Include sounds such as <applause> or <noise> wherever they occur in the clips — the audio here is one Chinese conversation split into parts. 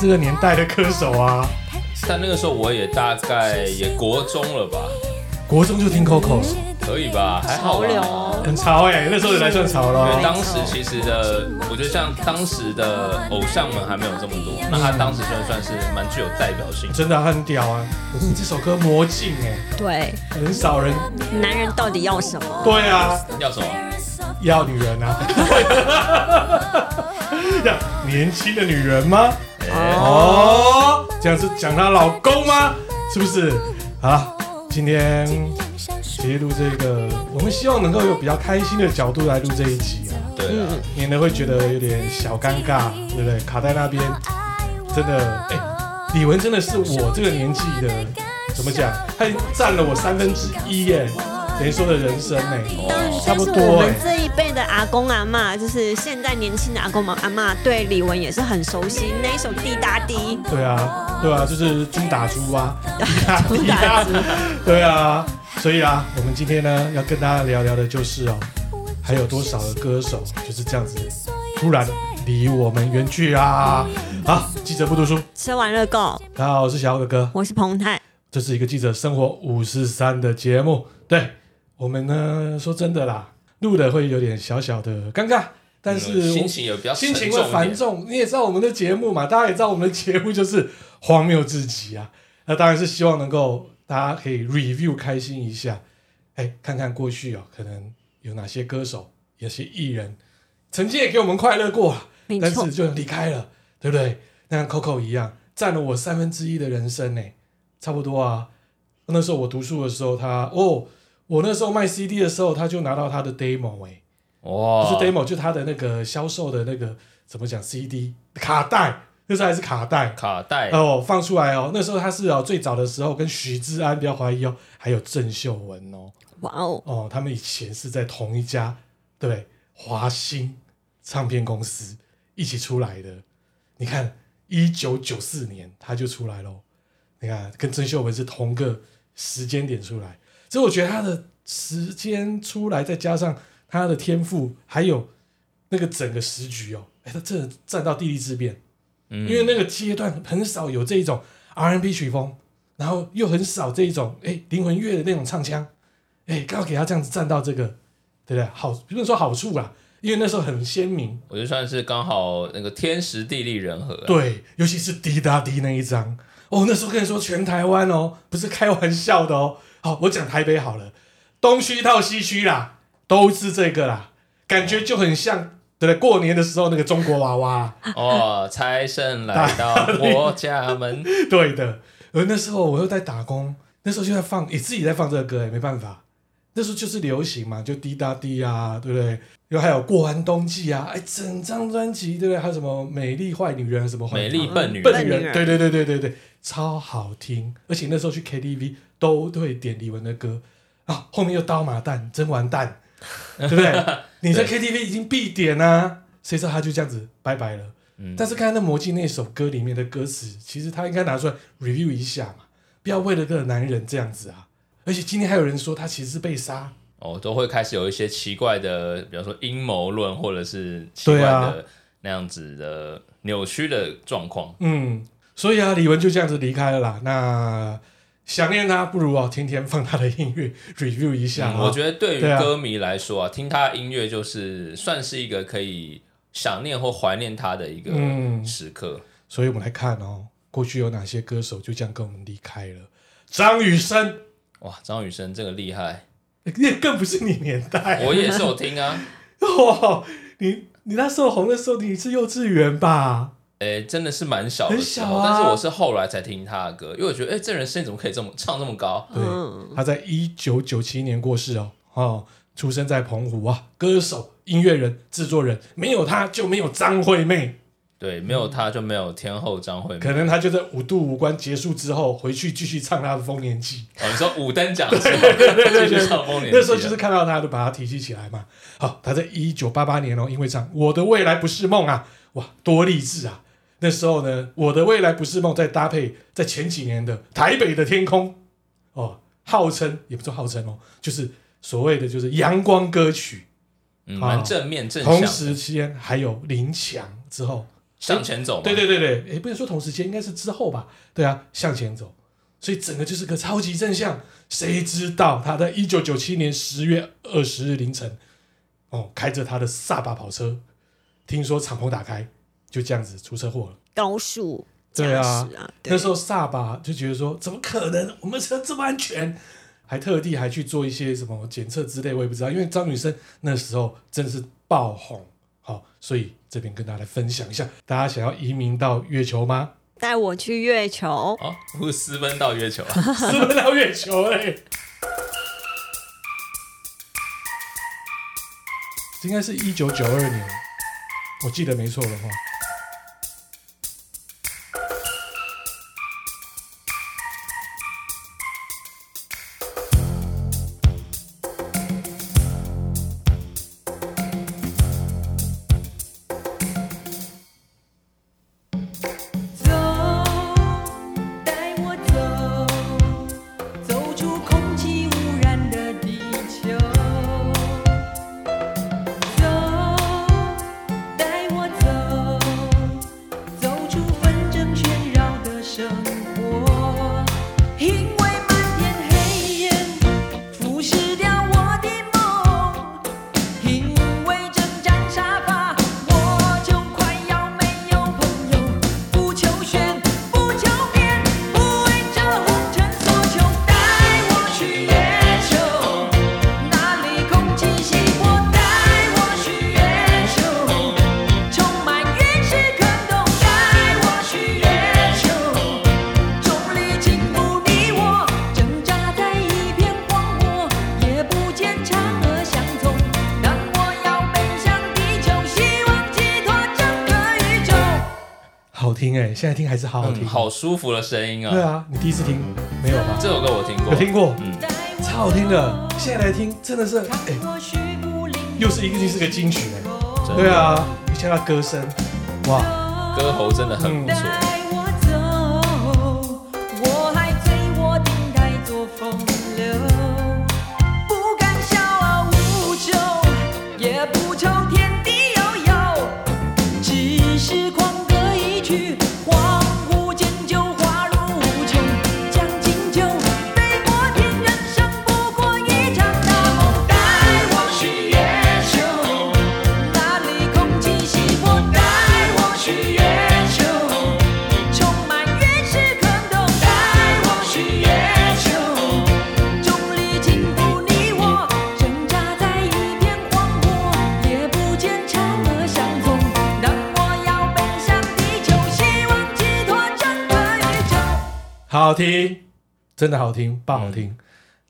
这个年代的歌手啊？但那个时候我也大概也国中了吧？国中就听 Coco。可以吧？还好吧，很潮哎、欸，那时候也来算潮了。因为当时其实的，我觉得像当时的偶像们还没有这么多，那他当时算算是蛮具有代表性。真的、啊、很屌啊！可是你这首歌魔镜哎，对，很少人。男人到底要什么？对啊，要什么？要女人啊！<laughs> 要年轻的女人吗？哦，这样是讲她老公吗？是不是？好，今天。其实录这个，我们希望能够有比较开心的角度来录这一集啊，对啊，免得会觉得有点小尴尬，对不对？卡在那边，真的，哎、欸，李玟真的是我这个年纪的，怎么讲？她占了我三分之一耶。等于说的人生呢、差不多、哎。这一辈的阿公阿妈，就是现在年轻的阿公阿妈，对李玟也是很熟悉。那一首滴答滴，对啊，对啊，就是猪打猪啊，滴答滴答，<laughs> 对啊。所以啊，我们今天呢要跟大家聊聊的就是哦，还有多少的歌手就是这样子突然离我们远去啊？好，记者不读书，吃完了够。大家好，我是小哥哥，我是彭泰，这是一个记者生活五十三的节目，对。我们呢，说真的啦，录的会有点小小的尴尬，但是心情也比较心情会繁重。你也知道我们的节目嘛，大家也知道我们的节目就是荒谬至极啊。那当然是希望能够大家可以 review 开心一下，哎，看看过去哦，可能有哪些歌手、有些艺人曾经也给我们快乐过，但是就离开了，对不对？那像 Coco 一样，占了我三分之一的人生呢，差不多啊。那时候我读书的时候，他哦。我那时候卖 CD 的时候，他就拿到他的 demo 哎、欸，哇，不是 demo，就他的那个销售的那个怎么讲 CD 卡带，那时候还是卡带，卡带。哦，放出来哦。那时候他是哦，最早的时候跟许志安不要怀疑哦，还有郑秀文哦，哇哦，哦，他们以前是在同一家对华星唱片公司一起出来的。你看，一九九四年他就出来喽，你看跟郑秀文是同个时间点出来。所以我觉得他的时间出来，再加上他的天赋，还有那个整个时局哦，哎，他真的站到地利之变，嗯，因为那个阶段很少有这一种 R&B 曲风，然后又很少这一种哎灵魂乐的那种唱腔，哎，刚好给他这样子站到这个，对不对？好，不能说好处啦，因为那时候很鲜明，我就算是刚好那个天时地利人和，对，尤其是滴答滴那一张，哦，那时候跟你说全台湾哦，不是开玩笑的哦。好，我讲台北好了，东区到西区啦，都是这个啦，感觉就很像，对不对？过年的时候那个中国娃娃哦，财神来到我家门，<laughs> 对的。而那时候我又在打工，那时候就在放，也自己在放这个歌，也没办法，那时候就是流行嘛，就滴答滴啊，对不对？又还有过完冬季啊，哎，整张专辑，对不对？还有什么美丽坏女人，什么美丽笨女人，笨女人，对对对对对对，超好听。而且那时候去 KTV。都会点李玟的歌啊，后面又刀马旦真完蛋，对不对？<laughs> 你在 KTV 已经必点啊，谁知道他就这样子拜拜了。嗯、但是刚才那魔镜那首歌里面的歌词，其实他应该拿出来 review 一下嘛，不要为了个男人这样子啊。而且今天还有人说他其实是被杀哦，都会开始有一些奇怪的，比方说阴谋论，或者是奇怪的那样子的扭曲的状况。嗯，所以啊，李玟就这样子离开了啦。那。想念他，不如啊，天天放他的音乐，review 一下。我觉得对于歌迷来说啊，听他的音乐就是算是一个可以想念或怀念他的一个时刻。所以我们来看哦，过去有哪些歌手就这样跟我们离开了？张雨生，哇，张雨生这个厉害，<laughs> 那更不是你年代。我也是有听啊，<laughs> 哇，你你那时候红的时候，你是幼稚园吧？哎、欸，真的是蛮小的时候，啊、但是我是后来才听他的歌，因为我觉得，哎、欸，这人声音怎么可以这么唱这么高？对，他在一九九七年过世哦，哦，出生在澎湖啊，歌手、音乐人、制作人，没有他就没有张惠妹，对，没有他就没有天后张惠妹，可能他就在五度五关结束之后回去继续唱他的《丰年祭》。哦，你说五等奖继续唱《丰年祭》，那时候就是看到他就把他提起起来嘛。好，他在一九八八年哦，因为唱《我的未来不是梦》啊，哇，多励志啊！那时候呢，我的未来不是梦，再搭配在前几年的台北的天空，哦，号称也不是号称哦，就是所谓的就是阳光歌曲，嗯，蛮正面正向。同时期间还有林强之后向前走，对对对对，也不能说同时间，应该是之后吧？对啊，向前走，所以整个就是个超级正向。谁知道他在一九九七年十月二十日凌晨，哦，开着他的萨巴跑车，听说敞篷打开，就这样子出车祸了。高速驾驶对啊，对那时候萨巴就觉得说，怎么可能？我们车这么安全，还特地还去做一些什么检测之类，我也不知道。因为张雨生那时候真的是爆红，所以这边跟大家来分享一下，大家想要移民到月球吗？带我去月球哦，不是私奔到月球啊，<laughs> 私奔到月球哎、欸，应该是一九九二年，我记得没错的话。现在听还是好好听，嗯，好舒服的声音啊！对啊，你第一次听没有吗？这首歌我听过，有听过，嗯，超好听的。现在来听真的是，哎、欸，又是一个，是个金曲哎。对啊，你像他歌声，哇，歌喉真的很不错。真的好听，爆好听！嗯、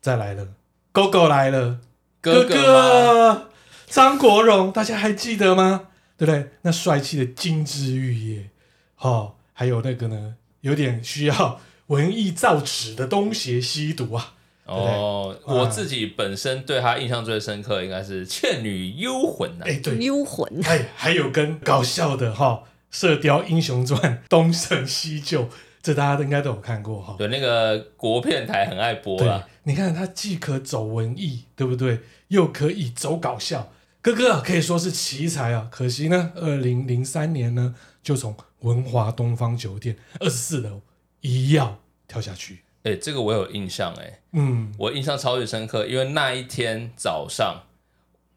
再来了，狗狗来了，哥哥张国荣，大家还记得吗？对不对？那帅气的金枝玉叶，哦，还有那个呢，有点需要文艺造纸的东邪西毒啊。哦，我自己本身对他印象最深刻，应该是《倩女幽魂》啊。哎，对，幽魂。哎，还有跟搞笑的哈，哦《射雕英雄传》东成西就。这大家都应该都有看过哈，对，那个国片台很爱播啊。你看他既可走文艺，对不对？又可以走搞笑，哥哥可以说是奇才啊。可惜呢，二零零三年呢，就从文华东方酒店二十四楼一跃跳下去。哎，这个我有印象哎，嗯，我印象超级深刻，因为那一天早上，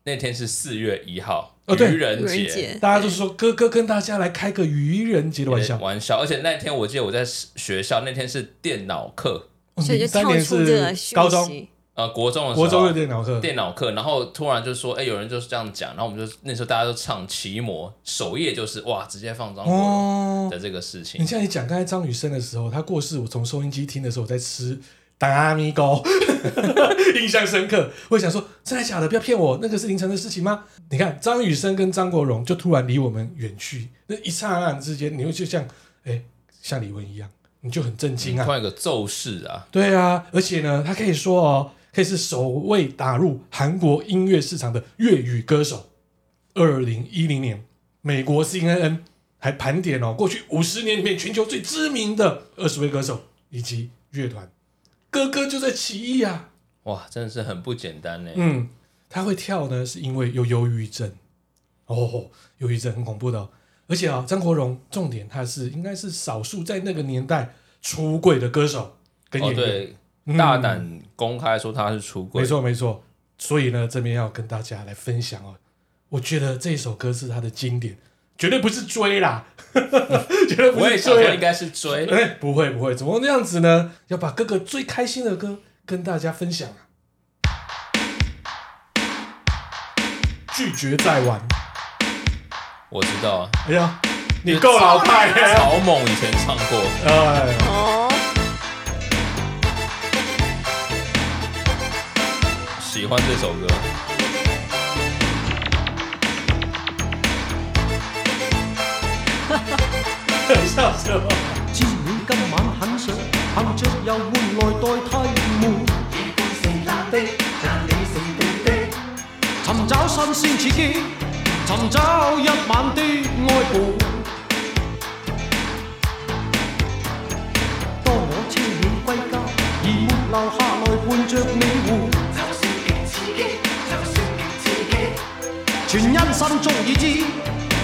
那天是四月一号。哦，对，愚人节，大家都说哥哥跟大家来开个愚人节的玩笑，玩笑。而且那天我记得我在学校，那天是电脑课，所以就跳出这个高中呃国中的国中的电脑课，电脑课。然后突然就说，哎，有人就是这样讲，然后我们就那时候大家都唱《奇魔》，首页就是哇，直接放张国荣的这个事情。你像你讲刚才张雨生的时候，他过世，我从收音机听的时候我在吃。大米糕，<laughs> 印象深刻。我想说，真的假的？不要骗我，那个是凌晨的事情吗？你看张雨生跟张国荣就突然离我们远去，那一刹那之间，你会就像哎、欸，像李玟一样，你就很震惊啊！换一个骤逝啊！对啊，而且呢，他可以说哦，可以是首位打入韩国音乐市场的粤语歌手。二零一零年，美国 CNN 还盘点哦，过去五十年里面全球最知名的二十位歌手以及乐团。哥哥就在起义啊！哇，真的是很不简单呢。嗯，他会跳呢，是因为有忧郁症。哦，忧郁症很恐怖的哦。而且啊，张国荣重点他是应该是少数在那个年代出柜的歌手跟演员，哦、对，嗯、大胆公开说他是出柜。没错没错。所以呢，这边要跟大家来分享哦。我觉得这首歌是他的经典，绝对不是追啦，绝对不是追，应该是追。哎，不会不会，怎么那样子呢？要把哥哥最开心的歌跟大家分享啊！拒绝再玩，我知道啊。哎呀，你够老派了。草蜢以前唱过。哎。哦。喜欢这首歌。知你今晚很想，凭着游玩来代替闷。喜欢是男的，但你是女的。寻找新鲜刺激，寻找一晚的爱伴。当我车你归家，而没留下来伴着你玩。就算极刺激，就算极刺激，全因心中已知。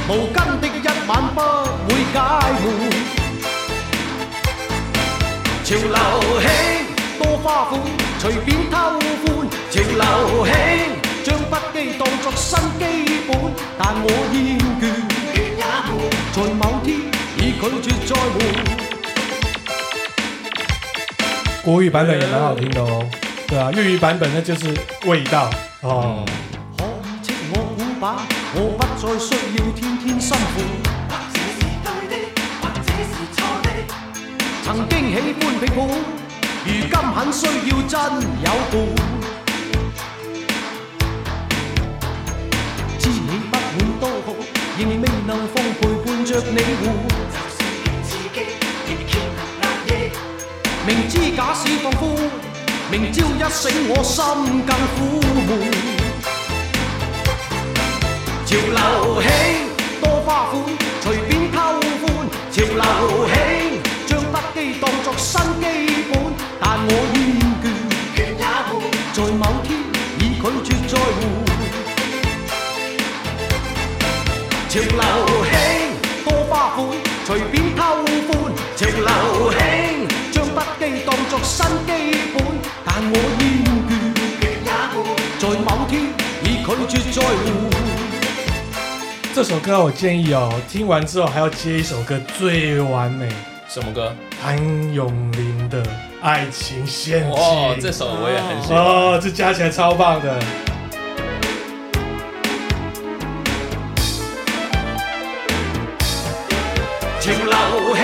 无根的一晚不会解闷，潮流兴多花款，随便偷欢。潮流兴将不羁当作新基本，但我厌倦，倦也闷，在某天已拒绝再换。国语版本也蛮好听的哦，对啊，粤语版本呢就是味道哦。我我不再需要天天辛苦，或者是对的，或者是错的。曾经喜欢被抱，如今很需要真有伴。知你不满多好，仍未能放陪伴着你活。就算越刺激，越强能压抑。明知假使放宽，明朝一醒我心更苦闷。潮流兴多花款，随便偷欢。潮流兴将不羁当作新基本，但我厌倦，倦也闷，在某天已拒绝再换。潮流兴多花款，随便偷欢。潮流兴将不羁当作新基本，但我厌倦，倦也闷，在某天已拒绝再换。这首歌我建议哦，听完之后还要接一首歌最完美。什么歌？谭咏麟的《爱情陷阱》。哦，这首我也很喜欢。哦，这加起来超棒的。潮流兴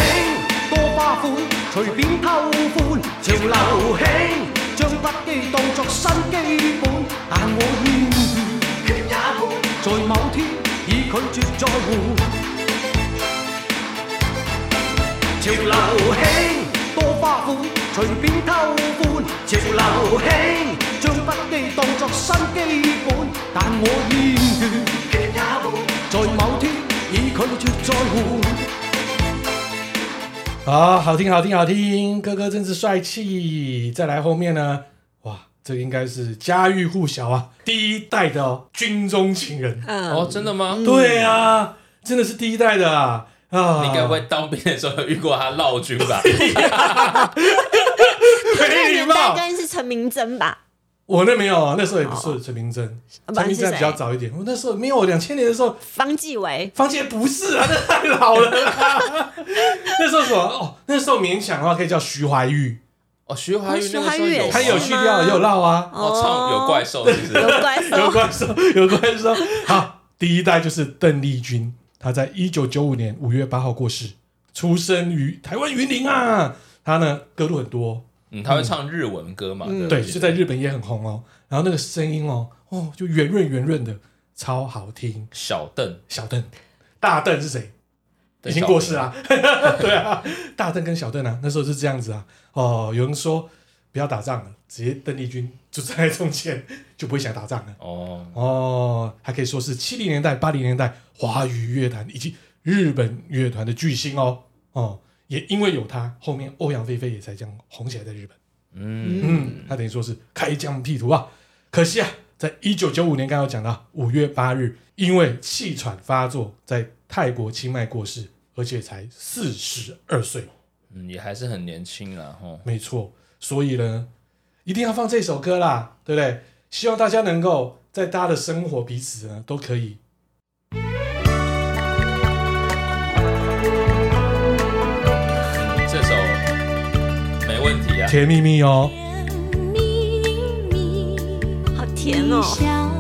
多花款，随便偷欢。潮流兴将不羁当作新基本，但我厌倦，倦也闷，在某天。拒绝再换，潮流兴多花款，随便偷欢。潮流兴将不羁当作新基本，但我厌倦，倦也闷，在某天已拒绝再换。好，好听，好听，好听，哥哥真是帅气。再来后面呢？这应该是家喻户晓啊，第一代的哦，军中情人。哦，真的吗？对啊，真的是第一代的啊！啊，你该不会当兵的时候有遇过他烙军吧？<laughs> 那年代应该是陈明真吧？我那没有啊，那时候也不是陈明真，陈明真比较早一点。我那时候没有，两千年的时候，方继伟，方季惟不是啊，那太老了。<laughs> 那时候什么？哦，那时候勉强的话可以叫徐怀钰。哦，徐怀钰那个时候有，他有去掉，也有烙啊。哦，唱有怪兽，是不是？有怪兽，有怪兽，<laughs> 有怪兽。好，第一代就是邓丽君，她在一九九五年五月八号过世，出生于台湾云林啊。她呢歌路很多，嗯，她会唱日文歌嘛？对，就在日本也很红哦。然后那个声音哦，哦，就圆润圆润的，超好听。小邓，小邓，大邓是谁？已经过世啊，<laughs> 对啊，大邓跟小邓啊，那时候是这样子啊。哦，有人说不要打仗了，直接邓丽君就站在中间，就不会想打仗了。哦哦，还可以说是七零年代、八零年代华语乐坛以及日本乐团的巨星哦。哦，也因为有他，后面欧阳菲菲也才这样红起来在日本。嗯嗯，他等于说是开疆辟土啊。可惜啊，在一九九五年，刚刚有讲到五月八日，因为气喘发作，在泰国清迈过世，而且才四十二岁，嗯，也还是很年轻啦，吼，没错，所以呢，一定要放这首歌啦，对不对？希望大家能够在大家的生活彼此呢都可以。这首没问题啊，甜蜜蜜哦，甜蜜蜜，好甜哦。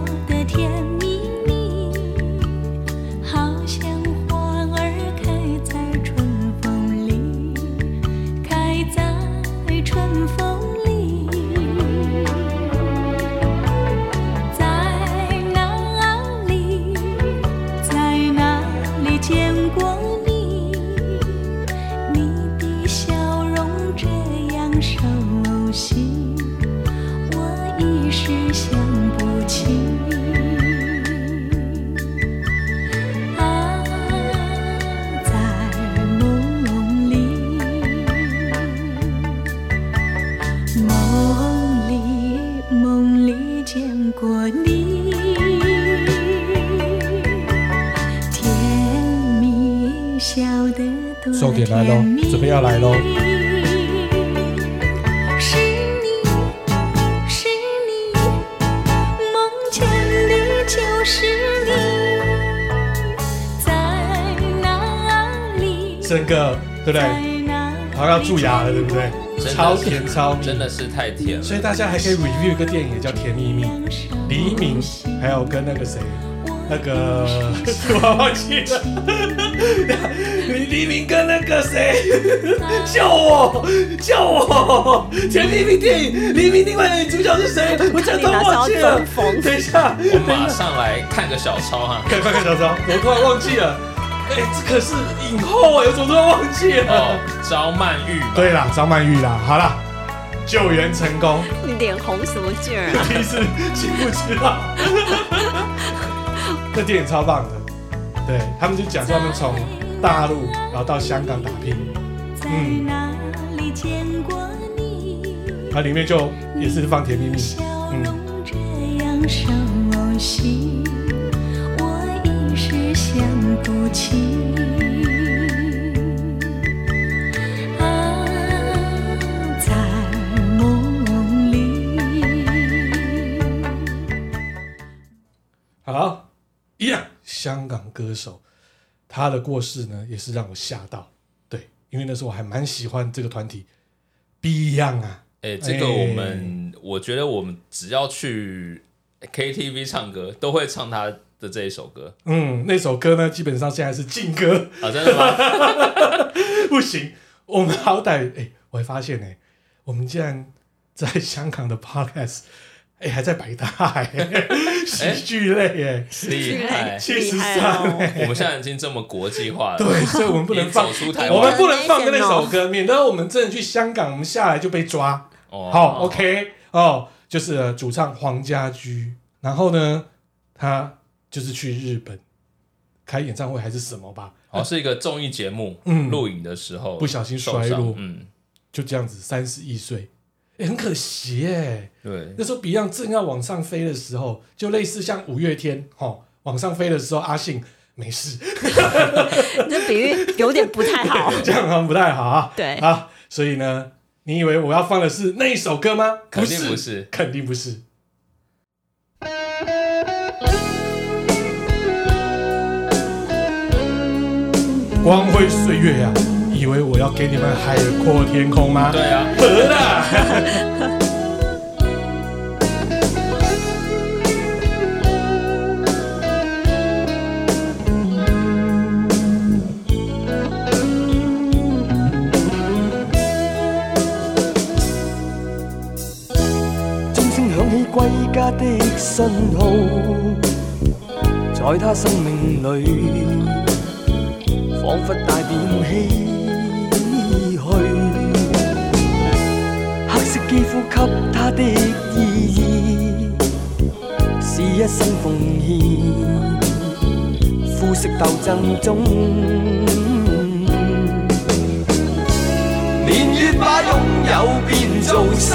来喽，准备要来喽！是你是你，梦见的就是你，在哪里？整个对不对？好像要蛀牙了，对不对？超甜超真的是太甜了。所以大家还可以 review 一个电影，也叫《甜蜜蜜》，黎明还有跟那个谁，那个 <laughs> 我忘记了。黎明跟那个谁，救我救我！前黎明电影，黎明另外的女主角是谁？我真的忘记了。等一下，我马上来看个小抄哈，看看小抄，我突然忘记了。哎，这可是影后啊，我怎么突然忘记了？哦，张曼玉。对啦，张曼玉啦。好啦，救援成功。你脸红什么劲儿啊？<laughs> 第一次记不知道。<laughs> 这电影超棒的，对他们就讲说他们从。大陆，然后到香港打拼，嗯，它里面就也是放甜蜜蜜，嗯。好，一样，香港歌手。他的过世呢，也是让我吓到，对，因为那时候我还蛮喜欢这个团体，Beyond 啊，哎、欸，这个我们、欸，我觉得我们只要去 KTV 唱歌，都会唱他的这一首歌。嗯，那首歌呢，基本上现在是禁歌啊，真的吗？<laughs> 不行，我们好歹，哎、欸，我还发现呢、欸，我们竟然在香港的 Podcast。哎、欸，还在百大哎，喜剧类哎，厉害，七十三。我们现在已经这么国际化了，对，所以我们不能放出台湾，我们不能放那首歌，免得我们真的去香港，我们下来就被抓。哦、好，OK，哦，就是主唱黄家驹，然后呢，他就是去日本开演唱会还是什么吧？哦，是一个综艺节目，嗯，录影的时候不小心摔落，嗯，就这样子，三十一岁。欸、很可惜耶、欸。对，那时候 Beyond 正要往上飞的时候，就类似像五月天，哦，往上飞的时候，阿信没事。<laughs> 你这比喻有点不太好，<laughs> 这样好像不太好啊。对啊，所以呢，你以为我要放的是那一首歌吗？肯定不是，肯定不是。光辉岁月呀、啊。以为我要给你们海阔天空吗？对啊，得了。钟声响起归家的信号，在他生命里，仿佛带点希。肌肤给他的意义是一生奉献，肤色斗争中，年月把拥有变做失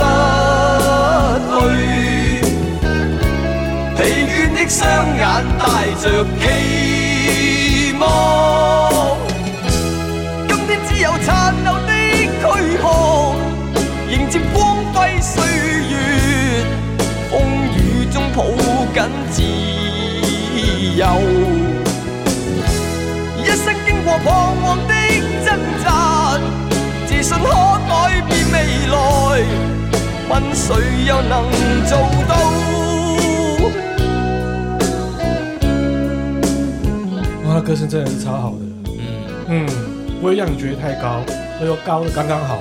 去，疲倦的双眼带着期望。今天只有残留的躯，接光辉岁月，风雨中抱紧自由。一生经过彷徨的挣扎，自信可改变未来，问谁又能做到？他的歌声真的是超好的，嗯嗯，不会让你觉得太高，所以高的刚刚，好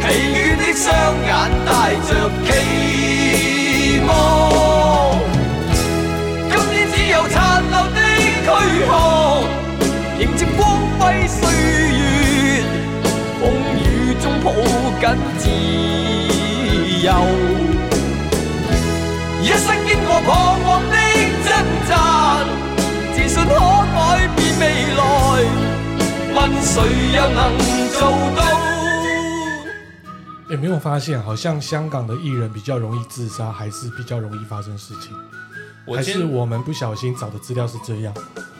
疲倦的双眼带着期望。今天只有残留的躯壳，迎接光辉岁月，风雨中抱紧自由。谁又能做到？有没有发现，好像香港的艺人比较容易自杀，还是比较容易发生事情？还是我们不小心找的资料是这样？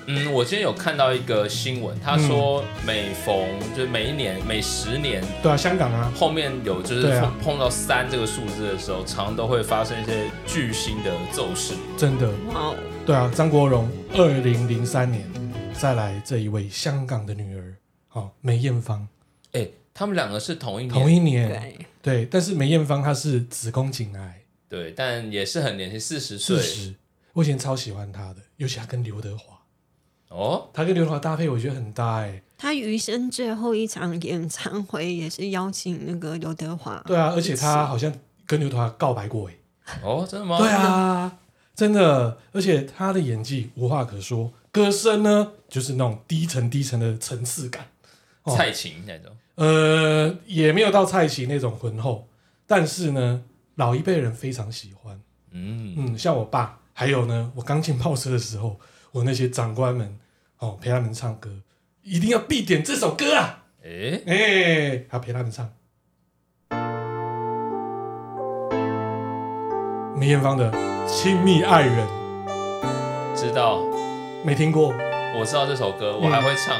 嗯，我今天有看到一个新闻，他说每逢就是每一年每十年，对啊，香港啊，后面有就是碰碰到三这个数字的时候，常常都会发生一些巨星的骤逝。真的，哇，对啊，张国荣二零零三年，再来这一位香港的女儿，好，梅艳芳，哎，他们两个是同一年，同一年，对，对，但是梅艳芳她是子宫颈癌，对，但也是很年轻，四十岁，四十，我以前超喜欢她的，尤其她跟刘德华。哦，她跟刘德华搭配，我觉得很搭哎。她余生最后一场演唱会也是邀请那个刘德华。对啊，而且他好像跟刘德华告白过哎。哦，真的吗？对啊，真的。而且他的演技无话可说，歌声呢就是那种低沉低沉的层次感，蔡琴那种。呃，也没有到蔡琴那种浑厚，但是呢，老一辈人非常喜欢。嗯嗯，像我爸，还有呢，我刚进报社的时候。我那些长官们，哦，陪他们唱歌，一定要必点这首歌啊！哎哎、欸，要陪他们唱梅艳芳的《亲密爱人》，知道？没听过？我知道这首歌，我还会唱。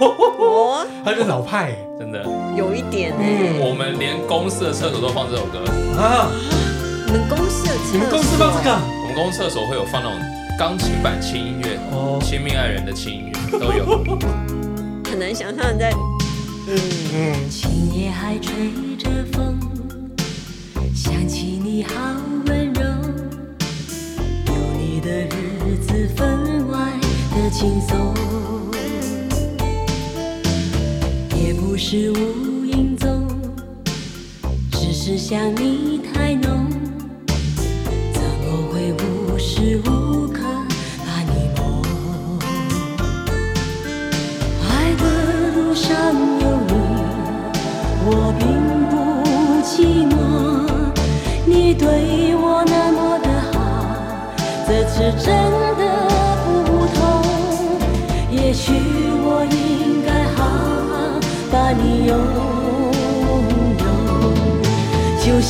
哦，<laughs> 他是老派，真的有一点哎。我们连公司的厕所都放这首歌啊！你们公司的厕所？你们公司放这个？我们公司厕所会有放那种。钢琴版轻音乐，哦，亲密爱人的轻音乐都有，<laughs> 很难想象在，嗯嗯。今夜还吹着风，想起你好温柔，有你的日子分外的轻松，是无影踪，只是想你太浓，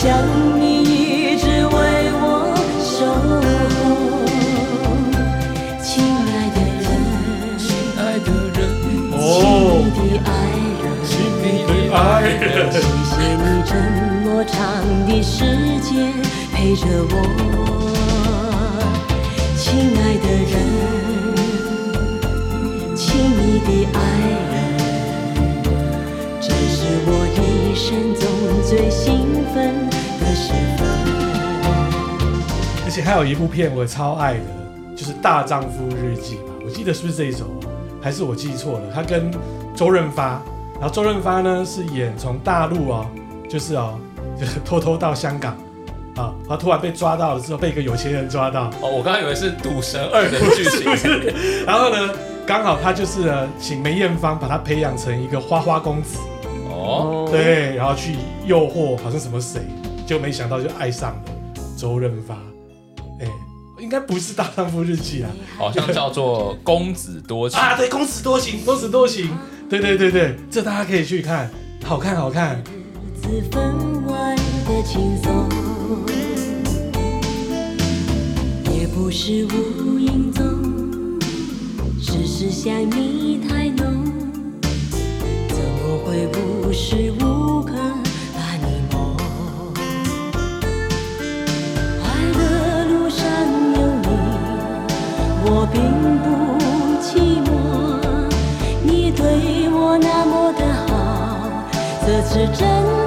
想，你一直为我守候，亲爱的人，亲爱的人，亲密的爱。爱人，谢谢你这么长的时间陪着我，且还有一部片我超爱的，就是《大丈夫日记》吧？我记得是不是这一首？还是我记错了？他跟周润发。然后周润发呢是演从大陆哦，就是哦 <laughs> 就是偷偷到香港啊，他突然被抓到了之后，被一个有钱人抓到。哦，我刚刚以为是《赌神二》的剧情。然后呢，刚好他就是呢，请梅艳芳把他培养成一个花花公子。哦，对，然后去诱惑好像什么谁，就没想到就爱上了周润发。哎，应该不是《大丈夫日记》啊，好像叫做《公子多情》啊。对，《公子多情》，《公子多情》，对对对对，这大家可以去看，好看好看。分外的轻松，也不是无影踪，只是想你太浓，怎么会无时无刻并不寂寞，你对我那么的好，这次真。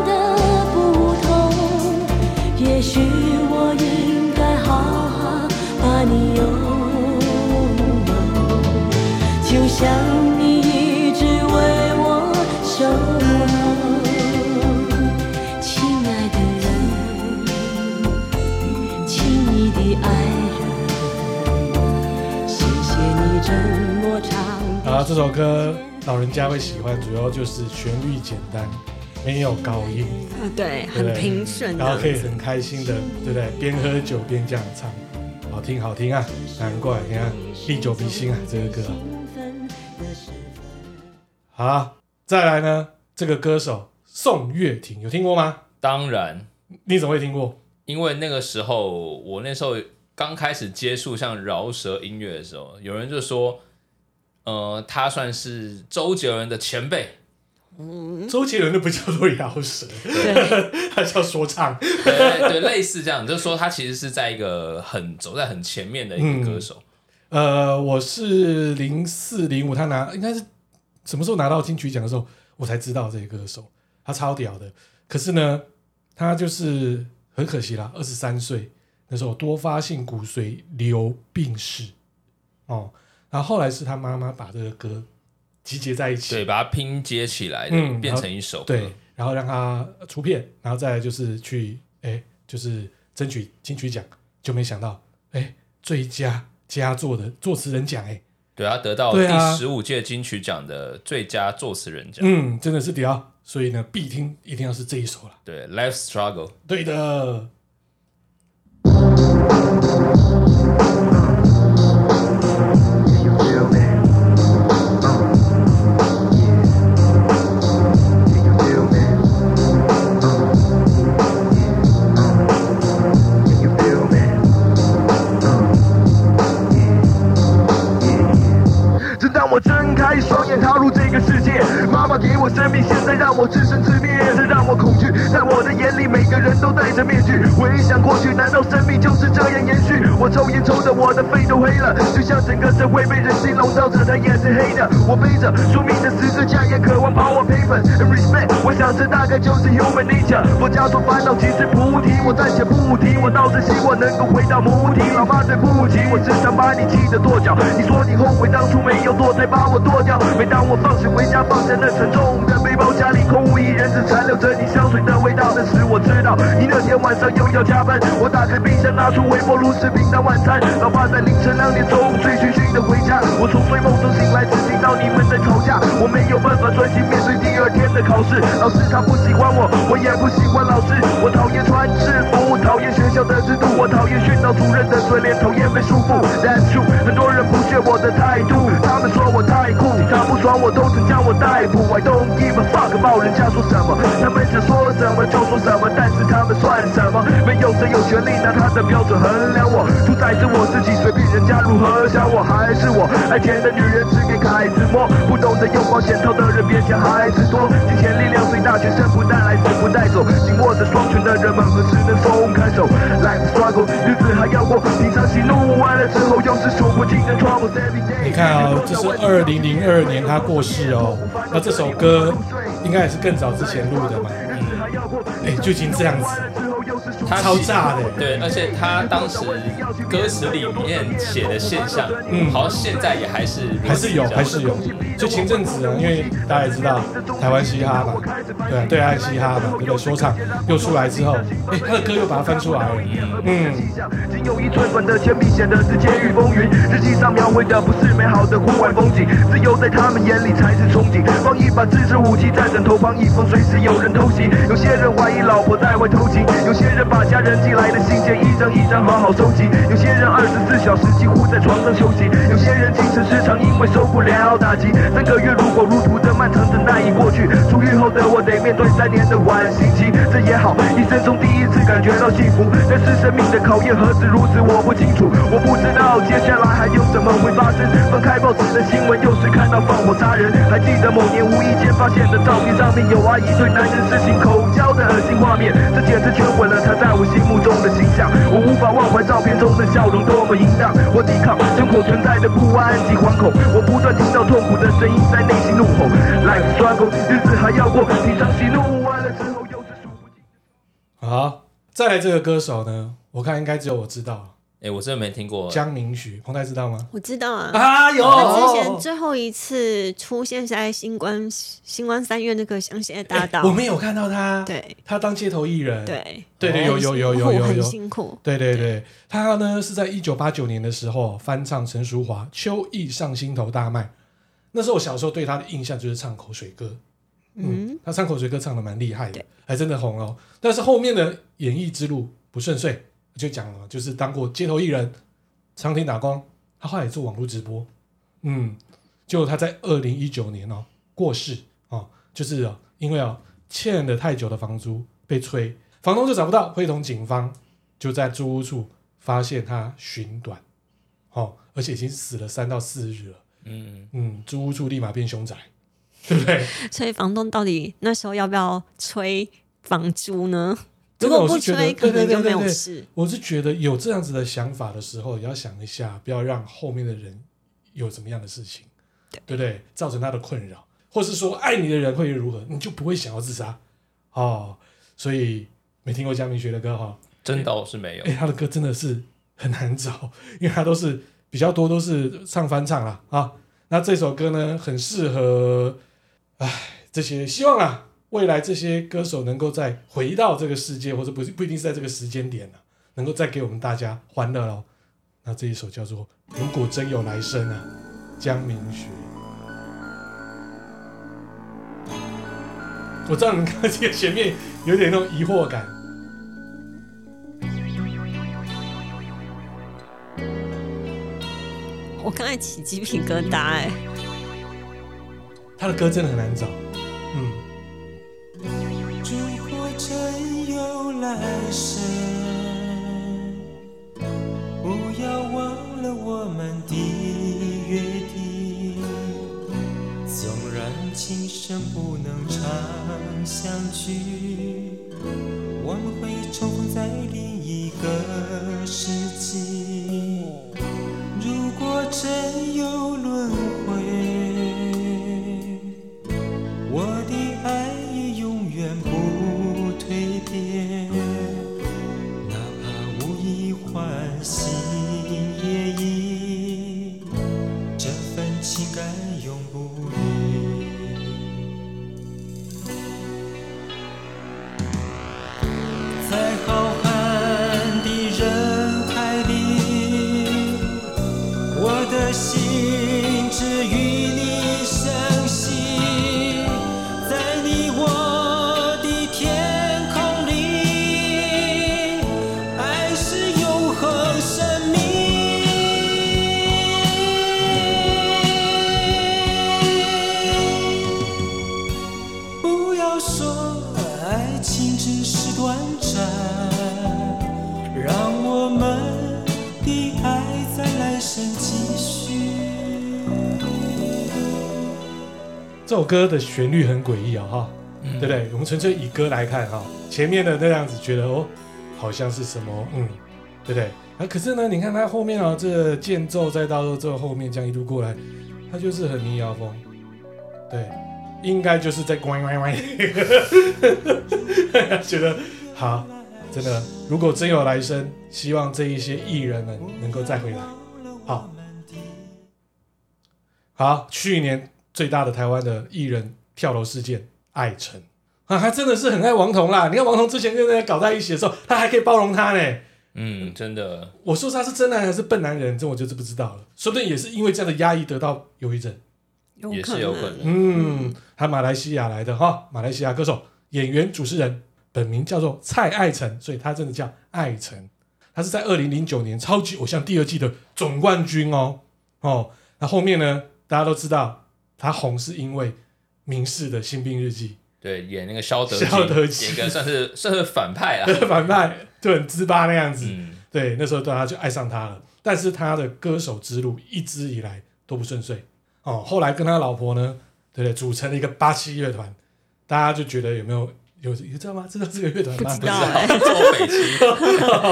这首歌老人家会喜欢，主要就是旋律简单，没有高音，<laughs> 啊，对，很平顺，然后可以很开心的，对不对？边喝酒边这样唱，好听好听啊！难怪你看历久弥新啊，这个歌。好，再来呢？这个歌手宋岳庭有听过吗？当然，你怎么会听过？因为那个时候，我那时候刚开始接触像饶舌音乐的时候，有人就说，呃，他算是周杰伦的前辈。嗯，周杰伦那不叫做饶舌，<laughs> 他叫说唱。对，对，类似这样，就是说他其实是在一个很走在很前面的一个歌手。嗯、呃，我是零四零五，他拿应该是。什么时候拿到金曲奖的时候，我才知道这个歌手，他超屌的。可是呢，他就是很可惜啦，二十三岁那时候多发性骨髓瘤病逝哦。然后后来是他妈妈把这个歌集结在一起，对，把它拼接起来的，嗯，变成一首歌，对，然后让他出片，然后再来就是去哎，就是争取金曲奖，就没想到哎，最佳佳作的作词人奖哎。对，他得到第十五届金曲奖的最佳作词人奖。嗯，真的是屌，所以呢，必听一定要是这一首了。对，Life Struggle。对的。我自生自灭，这让我恐惧。在我的眼里，每个人都戴着面具。回想过去，难道生命就是这样延续？我抽烟抽的，我的肺都黑了，就像整个社会被人心笼罩着，它也是黑的。我背着宿命的十字架，也渴望把我赔本。Respect，我想这大概就是 human nature。佛家说烦恼即是菩提，我暂且不提。我倒是希望能够回到母体。老妈对不起，我只想把你气得跺脚。你说你后悔当初没有堕胎把我剁掉。每当我放学回家，放下那沉重。家里空无一人，只残留着你香水的味道。但是我知道，你那天晚上又要加班。我打开冰箱，拿出微波炉，食品当晚餐。老爸在凌晨两点钟醉醺醺的回家，我从睡梦中醒来，只听到你们在吵架。我没有办法专心面对第二天的考试。老师他不喜欢我，我也不喜欢老师。我讨厌穿制服，讨厌学校的制度，我讨厌训导主任的嘴脸，讨厌被束缚。That's true，很多人不屑我的态度，他们说我太酷，他不爽我都曾将我逮捕。I don't give a fuck about 人家说什么，他们想说什么就说什么，但是他们算什么？没有谁有权利拿他的标准衡量我，主宰着我自己，随便人家如何想我，还是我爱钱的女人只给凯子摸，不懂得用保险套的人别嫌孩子多，金钱力量最大，全身不带来死不带走，紧握着双拳的人们何时能松开手？Life struggle，日子还要过，平常喜怒完了之后又是数不尽的 troubles every day。你看啊、哦，这是二零零二年他过世哦，那这首歌应该也是更早之前录的嘛，嗯，哎，就已经这样子，他超炸的。对，而且他当时歌词里面写的现象，嗯，好像现在也还是还是有，还是有。就前阵子啊，因为大家也知道台湾嘻哈嘛，对啊，对岸嘻哈嘛，这个说唱又出来之后，哎，他的歌又把它翻出来了，嗯。仅有一寸短的铅笔写的是监狱风云，日记上描绘的不是美好的户外风景，自由在他们眼里才是憧憬。放一把自制武器在枕头旁，以防随时有人偷袭。有些人怀疑老婆在外偷情，有些人把家人寄来的信件一张一张好好收集，有些人二十四小时几乎在床上休息，有些人精神失常，因为受不了打击。三个月如火如荼的漫长等待已过去，出狱后的我得面对三年的缓刑期，这也好，一生中第一次感觉到幸福。但是生命的考验何止如此，我不清楚，我不知道接下来还有什么会发生。翻开报纸的新闻，又是看到放火杀人。还记得某年无意间发现的照片，上面有阿姨对男人实行口交的恶心画面，这简直全毁了她在我心目中的形象。我无法忘怀照片中的笑容多么淫荡，我抵抗胸口存在的不安及惶恐，我不断听到痛苦的声音。在内心怒吼，Life struggle，日子还要过，平常喜怒完了之后又是数不尽。好，再来这个歌手呢？我看应该只有我知道。哎、欸，我真的没听过。江明许，彭太知道吗？我知道啊。啊有。他之前最后一次出现是在新光新光三月那个香榭大道，欸，我没有看到他。对。他当街头艺人。对。对对，有有有有有有。很辛苦。对对对，他呢是在一九八九年的时候翻唱陈淑华《秋意上心头大卖》。那时候我小时候对他的印象就是唱口水歌，嗯，嗯，他唱口水歌唱的蛮厉害的，还真的红哦。但是后面的演艺之路不顺遂，就讲了，就是当过街头艺人，餐厅打工，他后来做网络直播，嗯，就他在二零一九年哦过世哦，就是哦因为哦欠了太久的房租被催，房东就找不到，会同警方就在租屋处发现他寻短，哦，而且已经死了三到四日了。嗯嗯，租屋处立马变凶宅，<laughs> 对不对？所以房东到底那时候要不要催房租呢？如果不催，可能就没有事。我是觉得有这样子的想法的时候，也要想一下，不要让后面的人有什么样的事情，对，对不对？造成他的困扰，或是说爱你的人会如何，你就不会想要自杀哦。所以没听过江明学的歌哈，真的我是没有。哎，他的歌真的是很难找，因为他都是。比较多都是唱翻唱啦啊，那这首歌呢，很适合，唉，这些希望啊，未来这些歌手能够再回到这个世界，或者不不一定是在这个时间点了、啊，能够再给我们大家欢乐哦。那这一首叫做《如果真有来生》啊，江明学。我知道你们看这个前面有点那种疑惑感。我刚才起鸡皮疙瘩哎，他的歌真的很难找，嗯。如果真有来生，不要忘了我们的约定。纵然今生不能常相聚，我们会重逢在另一个世如这首歌的旋律很诡异啊，哈，对不对？我们纯粹以歌来看哈，前面的那样子觉得哦，好像是什么，嗯，对不对？啊，可是呢，你看它后面啊，这个间奏再到这后面这样一路过来，它就是很民谣风，对，应该就是在乖乖乖，<laughs> 觉得好，真的，如果真有来生，希望这一些艺人们能够再回来。好，好，去年最大的台湾的艺人跳楼事件，艾辰啊，他真的是很爱王彤啦。你看王彤之前跟人家搞在一起的时候，他还可以包容他呢。嗯，真的。我说他是真男人还是笨男人，这我就是不知道了。说不定也是因为这样的压抑得到忧郁症，也是有可能。嗯，他马来西亚来的哈，马来西亚歌手、演员、主持人。本名叫做蔡艾成，所以他真的叫艾成。他是在二零零九年《超级偶像》第二季的总冠军哦哦。那后面呢，大家都知道他红是因为明世的《新兵日记》，对，演那个肖德肖德基，演个算是 <laughs> 算是反派啊，反派就很自巴那样子。嗯、对，那时候大家就爱上他了。但是他的歌手之路一直以来都不顺遂哦。后来跟他老婆呢，对不对？组成了一个八七乐团，大家就觉得有没有？有你知道吗？知道这个乐团吗？不知道哎、欸。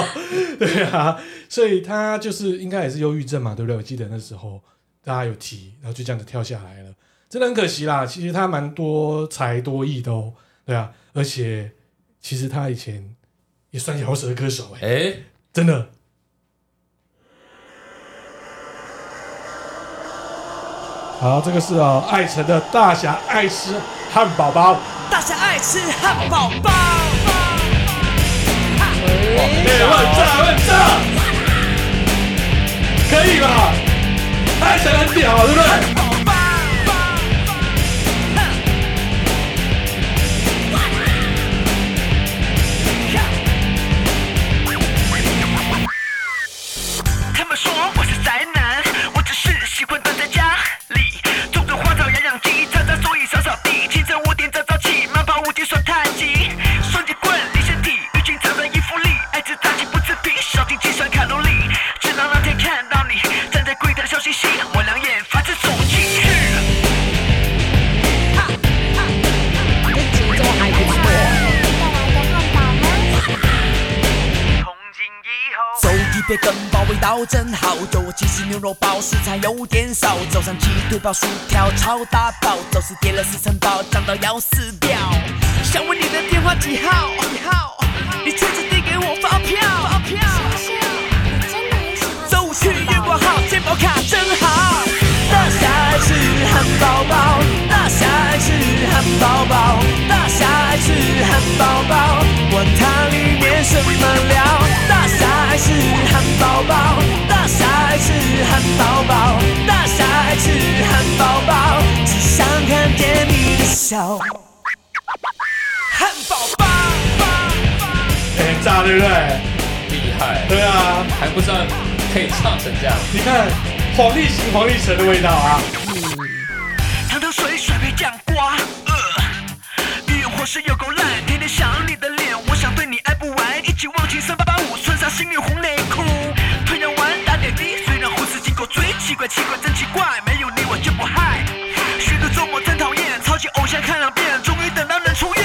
<laughs> 对啊，所以他就是应该也是忧郁症嘛，对不对？我记得那时候大家有提，然后就这样子跳下来了，真的很可惜啦。其实他蛮多才多艺的哦，对啊，而且其实他以前也算饶舌歌手哎、欸，哎，真的。好，这个是哦，艾成的大侠爱吃汉堡包。大侠爱吃汉堡包。别问这问这，可以吧？艾成很屌，对不对？别跟包味道真好，就我鸡翅牛肉包，蔬菜有点少，早上鸡腿堡、薯条超大包，走时叠了四层包，涨到要死掉。想问你的电话几号？几号？你确实递给我发票。发票。周五去月光号，健保卡真好。大侠爱吃汉堡包，大侠爱吃汉堡包，大侠爱吃汉堡包，管它里面什么料。大侠爱吃汉堡包，大侠爱吃汉堡包，大侠爱吃汉堡包，只想看见你的笑。汉堡包，很炸对不对？厉害。对啊，还不知道可以唱成这样。你看黄立行、黄立成的味道啊。汤汤水水配酱瓜，呃，欲望或是有够烂，天天想你的脸，我想对你爱不完，一起忘情三八八五，穿上幸运红内裤，推拿完打点滴，虽然护士经过最奇怪，奇怪真奇怪，没有你我就不嗨。许多周末真讨厌，超级偶像看两遍，终于等到能出院。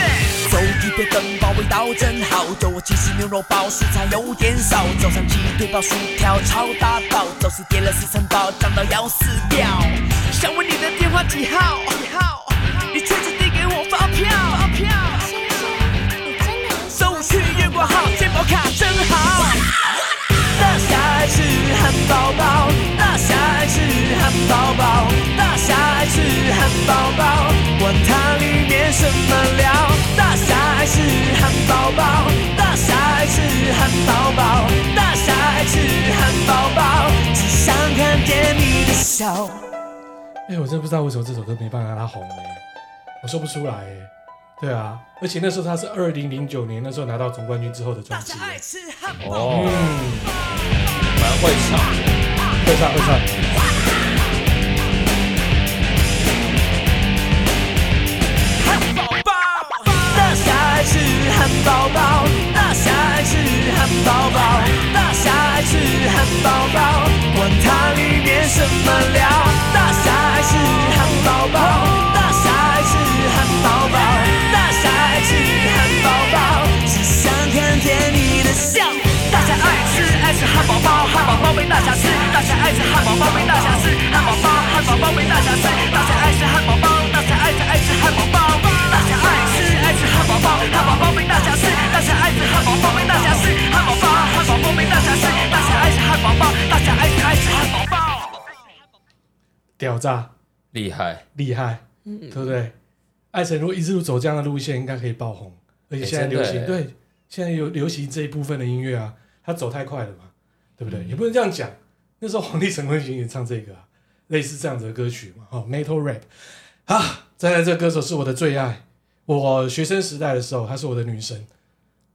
走地铁等包味道真好，就我鸡翅牛肉包，食材有点少，早上鸡腿堡薯条超大包，走时叠了四层包，涨到要死掉。想问你的电话几号？几号？你确实递给我发票。五去月光号，健保卡真好。大侠爱吃汉堡包，大侠爱吃汉堡包，大侠爱吃汉堡包，管它里面什么料。大侠爱吃汉堡包，大侠爱吃汉堡包，大侠爱吃汉堡包，只想看见你的笑。哎，我真不知道为什么这首歌没办法让他红哎，我说不出来哎。对啊，而且那时候他是二零零九年那时候拿到总冠军之后的专辑。哦，蛮会唱，会唱会唱。爱吃汉堡包被大侠吃汉堡包，汉堡包被大侠吃，大侠爱吃汉堡包，大侠爱吃爱吃汉堡包。大侠爱吃爱吃汉堡包，汉堡包被大侠吃，大侠爱吃汉堡包被大侠吃，汉堡包，汉堡包被大侠吃，大侠爱吃汉堡包，大侠爱吃爱吃汉堡包。屌炸，厉害，厉害，嗯，对不对？爱神如果一直走这样的路线，应该可以爆红，而且现在流行，对，现在有流行这一部分的音乐啊，他走太快了嘛，对不对？也不能这样讲。那时候黄帝陈冠希也唱这个啊，类似这样子的歌曲嘛，哦，Metal Rap，啊，再来这个歌手是我的最爱，我学生时代的时候，她是我的女神。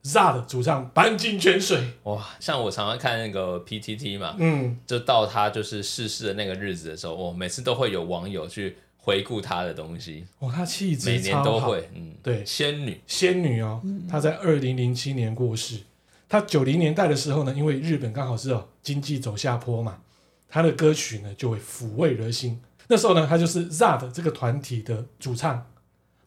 ZA 的主唱坂井泉水，哇，像我常常看那个 PTT 嘛，嗯，就到他就是逝世的那个日子的时候，我每次都会有网友去回顾他的东西，哇，他气质每年都会，嗯，对，仙女，仙女哦，她在二零零七年过世，她九零年代的时候呢，因为日本刚好是哦经济走下坡嘛，他的歌曲呢就会抚慰人心，那时候呢，他就是 ZAD 这个团体的主唱，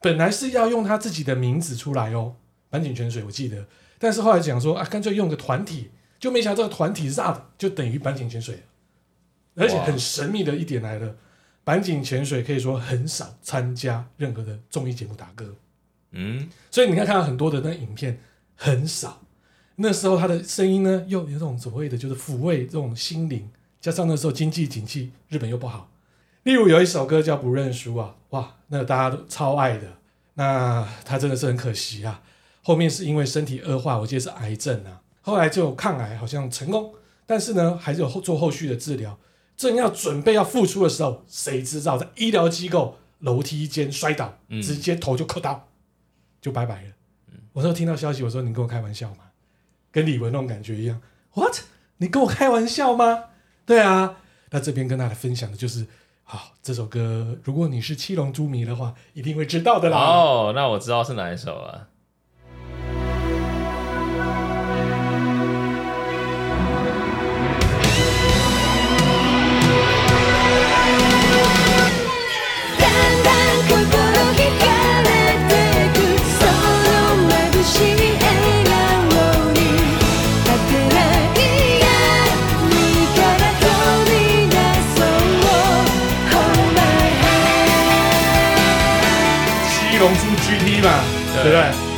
本来是要用他自己的名字出来哦。坂井泉水，我记得，但是后来讲说啊，干脆用个团体，就没想到这个团体 ZAD 就等于坂井泉水，而且很神秘的一点来了，坂井泉水可以说很少参加任何的综艺节目打歌，嗯，所以你看看到很多的那影片很少，那时候他的声音呢又有种所谓的就是抚慰这种心灵，加上那时候经济景气，日本又不好，例如有一首歌叫不认输啊，哇，那个大家都超爱的，那他真的是很可惜啊。后面是因为身体恶化，我记得是癌症啊，后来就抗癌好像成功，但是呢，还是有后做后续的治疗。正要准备要复出的时候，谁知道在医疗机构楼梯间摔倒，直接头就磕到，就拜拜了。我说听到消息，我说你跟我开玩笑吗？跟李玟那种感觉一样。What？你跟我开玩笑吗？对啊，那这边跟大家分享的就是，好，这首歌，如果你是七龙珠迷的话，一定会知道的啦。哦，那我知道是哪一首啊？GT 嘛，对不对？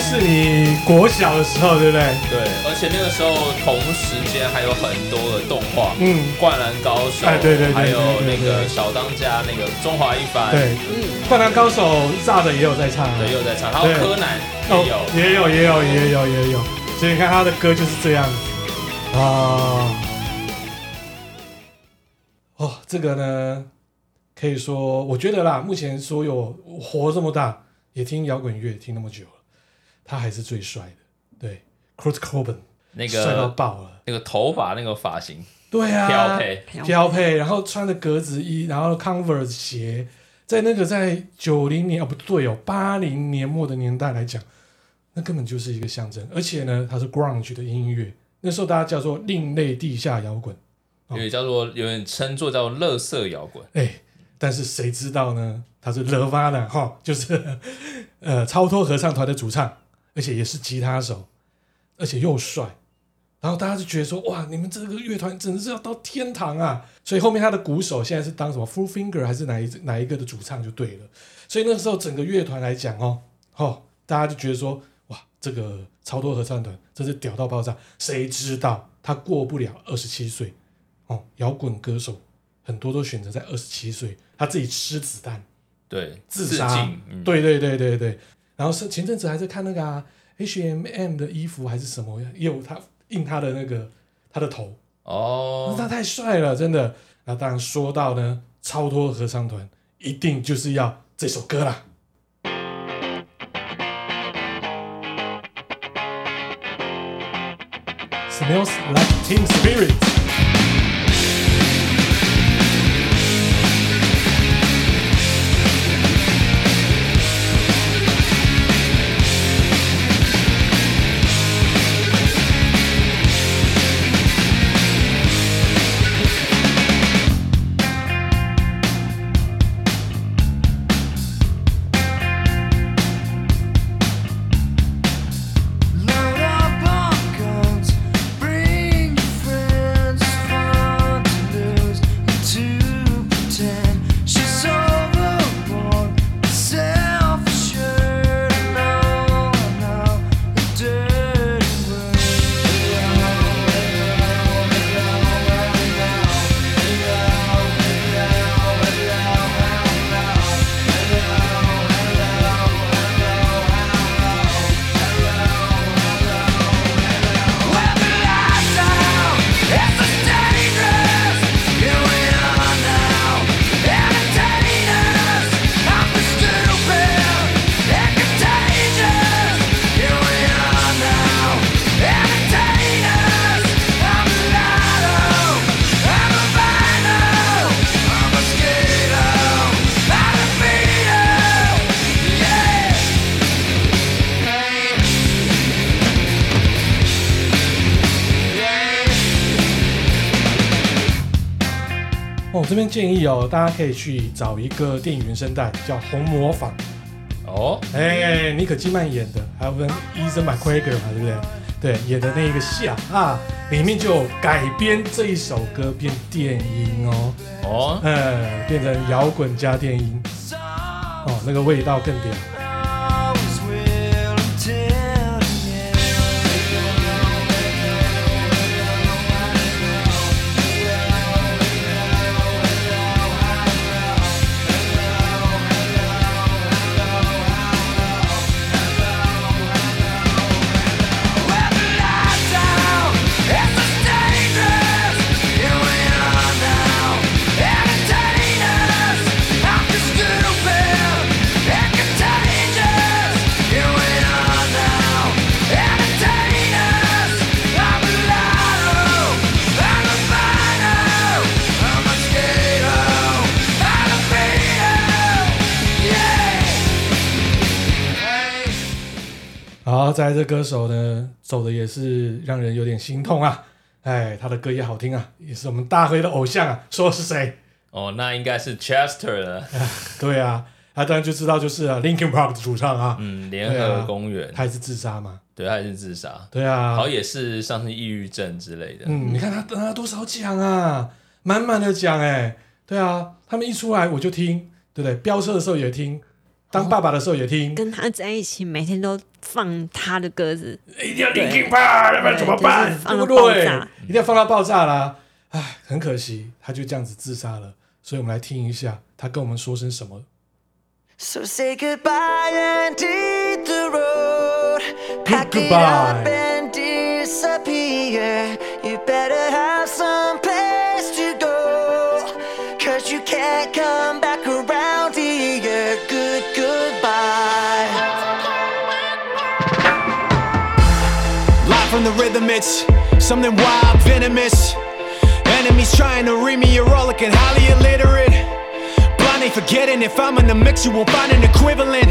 是你国小的时候，对不对？对，而且那个时候同时间还有很多的动画，嗯，《灌篮高手》，哎，对对对，还有那个小当家，那个中华一番，对，嗯，《灌篮高手》炸的也有在唱，对，也有在唱，还有柯南也有，也有，也有，也有，也有，所以你看他的歌就是这样子。啊。哦，这个呢，可以说，我觉得啦，目前所有活这么大，也听摇滚乐听那么久了。他还是最帅的，对，Kurt Cobain 那个帅到爆了，那个头发那个发型，对啊，飘配。飘配，然后穿的格子衣，然后 Converse 鞋，在那个在九零年哦不对哦八零年末的年代来讲，那根本就是一个象征，而且呢，它是 Grunge 的音乐，那时候大家叫做另类地下摇滚，也、哦、叫做有人称作叫乐色摇滚，哎，但是谁知道呢？他是 Nirvana 哈，就是呃超脱合唱团的主唱。而且也是吉他手，而且又帅，然后大家就觉得说：哇，你们这个乐团真的是要到天堂啊！所以后面他的鼓手现在是当什么 Full Finger 还是哪一哪一个的主唱就对了。所以那个时候整个乐团来讲哦，哦，大家就觉得说：哇，这个超多合唱团真是屌到爆炸！谁知道他过不了二十七岁哦，摇滚歌手很多都选择在二十七岁，他自己吃子弹，对，自杀。嗯、对对对对对。然后是前阵子还在看那个啊，H&M 的衣服还是什么，也有他印他的那个他的头哦，他太帅了，真的。那当然说到呢，超脱合唱团一定就是要这首歌啦。Smells like Teen Spirit。边建议哦，大家可以去找一个电影原声带，叫《红魔仿》哦，哎，妮可基曼演的，还有跟伊森麦奎格嘛，对不对？对，演的那一个戏啊，啊，里面就改编这一首歌变电音哦，哦，嗯，变成摇滚加电音，哦，那个味道更屌。好，在这歌手呢，走的也是让人有点心痛啊！哎，他的歌也好听啊，也是我们大辉的偶像啊。说的是谁？哦，那应该是 Chester 了。<laughs> 对啊，他当然就知道就是啊，Linkin Park 的主唱啊。嗯，联合公园，他也是自杀嘛？对，他也是自杀。对啊，好，也是像是抑郁症之类的。嗯，你看他得了多少奖啊，满满的奖哎。对啊，他们一出来我就听，对不对？飙车的时候也听。当爸爸的时候也听，跟他在一起，每天都放他的歌子，一定要听吧，要不然怎么办？对不对？一定要放到爆炸啦！唉，很可惜，他就这样子自杀了。所以我们来听一下，他跟我们说声什么。So say goodbye and hit the road, pack it up and disappear. You better have some place to go, 'cause you can't come rhythm, it's something wild, venomous. Enemies trying to read me, you're all looking highly illiterate. Blindly forgetting if I'm in the mix, you won't find an equivalent.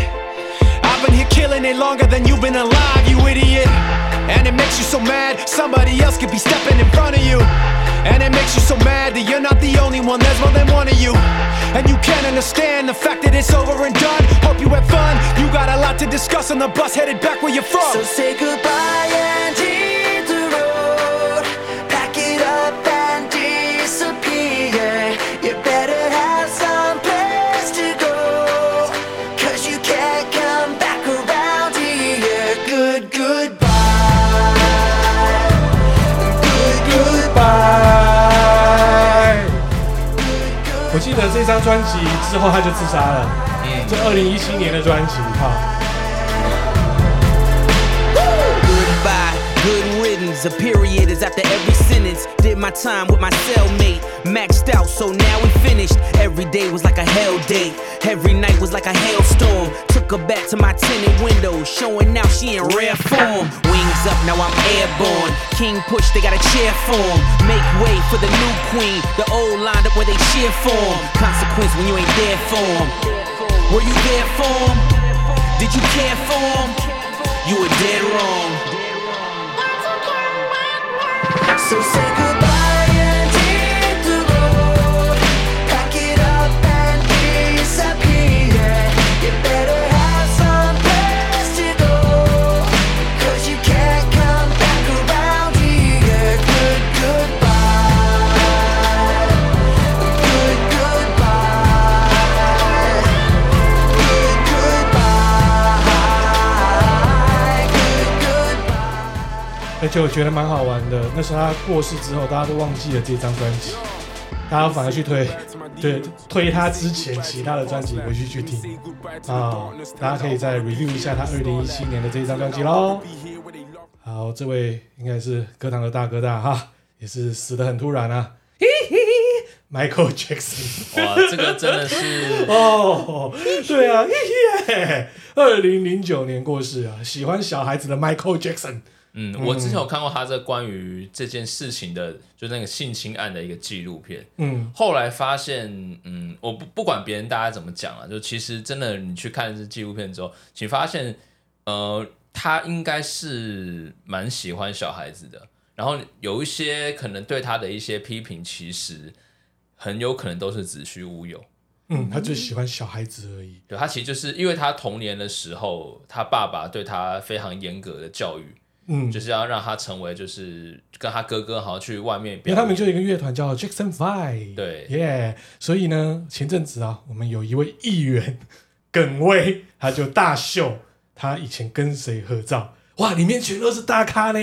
I've been here killing it longer than you've been alive, you idiot. And it makes you so mad, somebody else could be stepping in front of you. And it makes you so mad that you're not the only one, there's more than one of you. And you can't understand the fact that it's over and done. Hope you had fun, you got a lot to discuss on the bus headed back where you're from. So say goodbye and 张专辑之后他就自杀了。嗯，这二零一七年的专辑哈。Good a period is after every sentence. Did my time with my cellmate, maxed out, so now we finished. Every day was like a hell day, every night was like a hailstorm. Took her back to my tinted window, showing now she in rare form. Wings up, now I'm airborne. King push, they got a chair for form. Make way for the new queen, the old lined up where they cheer form. Consequence when you ain't there for 'em. Were you there for 'em? Did you care for 'em? You were dead wrong. So say 我觉得蛮好玩的。那时候他过世之后，大家都忘记了这张专辑，大家反而去推，对，推他之前其他的专辑回去去听啊。大家可以再 review 一下他二零一七年的这一张专辑喽。好，这位应该是歌坛的大哥大哈，也是死的很突然啊。嘿嘿嘿，Michael Jackson，哇，这个真的是 <laughs> 哦，对啊，嘿嘿，二零零九年过世啊。喜欢小孩子的 Michael Jackson。嗯，我之前有看过他这关于这件事情的，就那个性侵案的一个纪录片。嗯，后来发现，嗯，我不不管别人大家怎么讲啊，就其实真的你去看这纪录片之后，你发现，呃，他应该是蛮喜欢小孩子的。然后有一些可能对他的一些批评，其实很有可能都是子虚乌有。嗯，他就喜欢小孩子而已。对，他其实就是因为他童年的时候，他爸爸对他非常严格的教育。嗯，就是要让他成为，就是跟他哥哥好像去外面表演。因为他们就有一个乐团叫 Jackson Five。对，耶、yeah。所以呢，前阵子啊，我们有一位议员耿威，他就大秀他以前跟谁合照。哇，里面全都是大咖呢。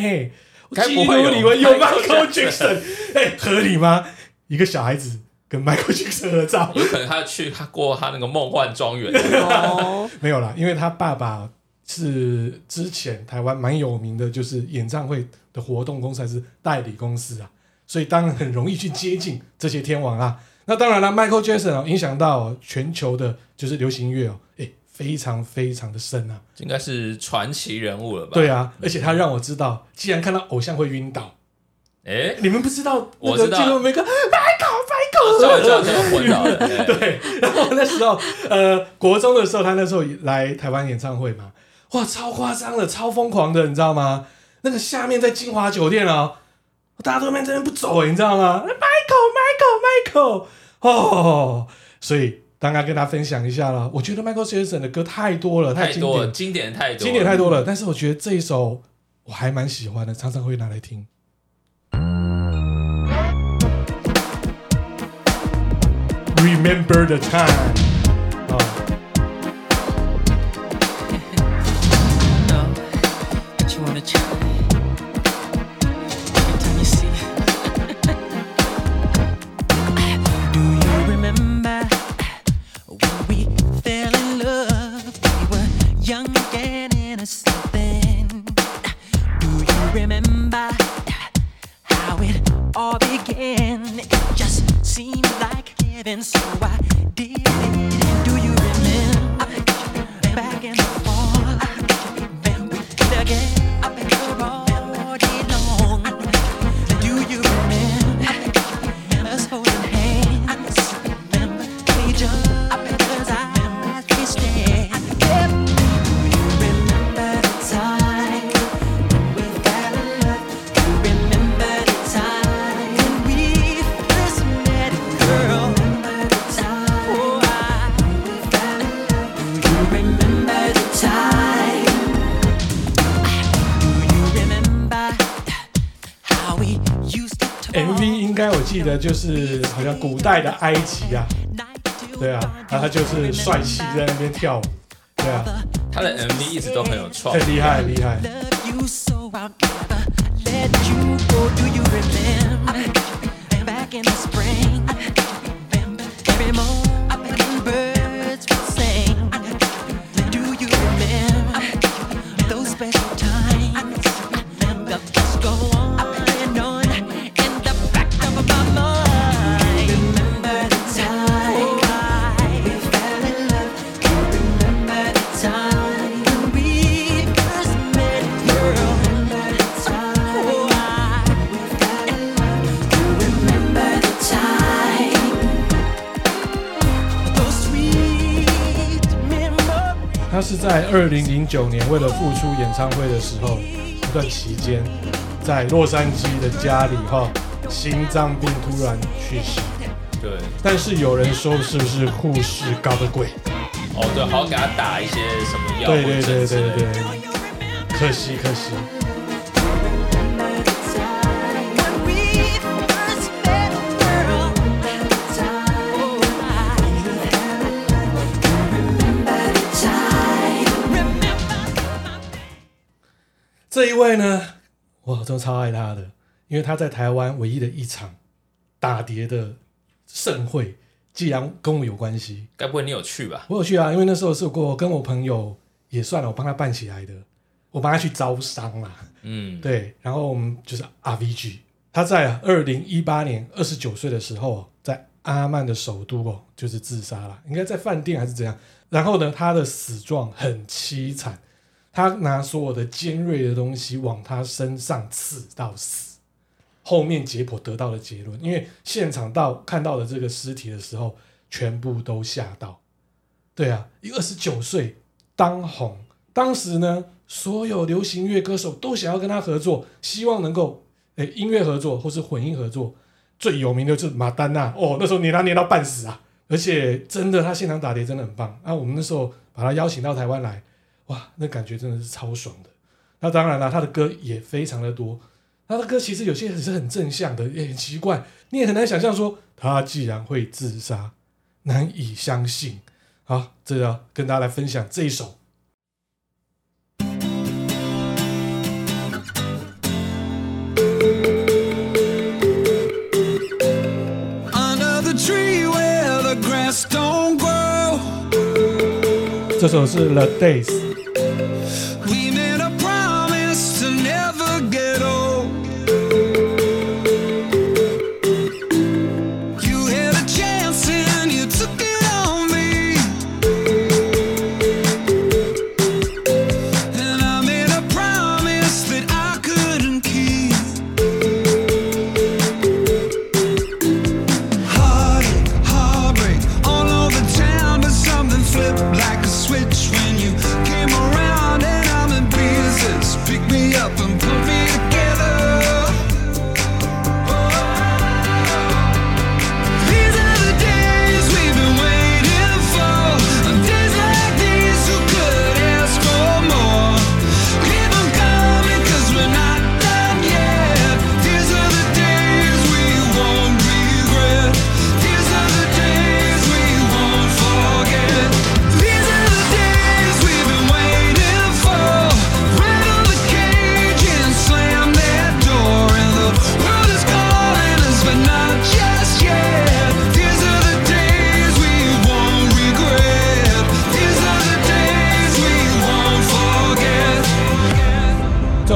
该不会有以为有 Michael Jackson？哎、欸，合理吗？一个小孩子跟 Michael Jackson 合照，有可能他去他过他那个梦幻庄园。哦，<laughs> 没有啦，因为他爸爸。是之前台湾蛮有名的，就是演唱会的活动公司还是代理公司啊，所以当然很容易去接近这些天王啊。那当然了，Michael Jackson 影响到全球的，就是流行乐哦，哎，非常非常的深啊，应该是传奇人物了吧？对啊，而且他让我知道，既然看到偶像会晕倒，哎，你们不知道？我知道，那个每个 Michael，Michael，这样这样昏倒了。<laughs> 对，然后那时候，呃，国中的时候，他那时候来台湾演唱会嘛。哇，超夸张的，超疯狂的，你知道吗？那个下面在金华酒店哦，大家都在那边不走哎，你知道吗？Michael，Michael，Michael，哦，所以刚刚跟大家分享一下了。我觉得 Michael Jackson 的歌太多了，太多了，经典太多，经典太多了。但是我觉得这一首我还蛮喜欢的，常常会拿来听。Remember the time。Do you remember when we fell in love? We were young innocent. Do you remember how it all began? It just seemed like heaven, so I did do you remember back in the fall? again. 记得就是好像古代的埃及啊，对啊，然后他就是帅气在那边跳舞，对啊，他的 MV 一直都很有创意，很厉害厉害。在二零零九年为了复出演唱会的时候，一段期间在洛杉矶的家里哈，心脏病突然去世。对，但是有人说是不是护士搞的鬼？哦，对，好好给他打一些什么药？对对对对对，可惜可惜。这一位呢，我真超爱他的，因为他在台湾唯一的一场打碟的盛会，既然跟我有关系，该不会你有去吧？我有去啊，因为那时候是我跟我朋友也算了，我帮他办起来的，我帮他去招商啦。嗯，对，然后我们就是 RVG，他在二零一八年二十九岁的时候，在阿曼的首都哦，就是自杀了，应该在饭店还是怎样？然后呢，他的死状很凄惨。他拿所有的尖锐的东西往他身上刺到死，后面解剖得到的结论，因为现场到看到的这个尸体的时候，全部都吓到。对啊，一个二十九岁当红，当时呢，所有流行乐歌手都想要跟他合作，希望能够诶音乐合作或是混音合作。最有名的就是马丹娜哦，那时候黏他黏到半死啊，而且真的他现场打碟真的很棒啊，我们那时候把他邀请到台湾来。哇，那感觉真的是超爽的。那当然了，他的歌也非常的多。他的歌其实有些也是很正向的，也很奇怪，你也很难想象说他既然会自杀，难以相信。好，这要跟大家来分享这一首。这首是 The Days。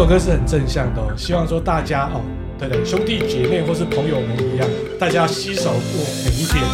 歌是很正向的，哦希望说大家哦，对对，兄弟姐妹或是朋友们一样，大家携手过每一天。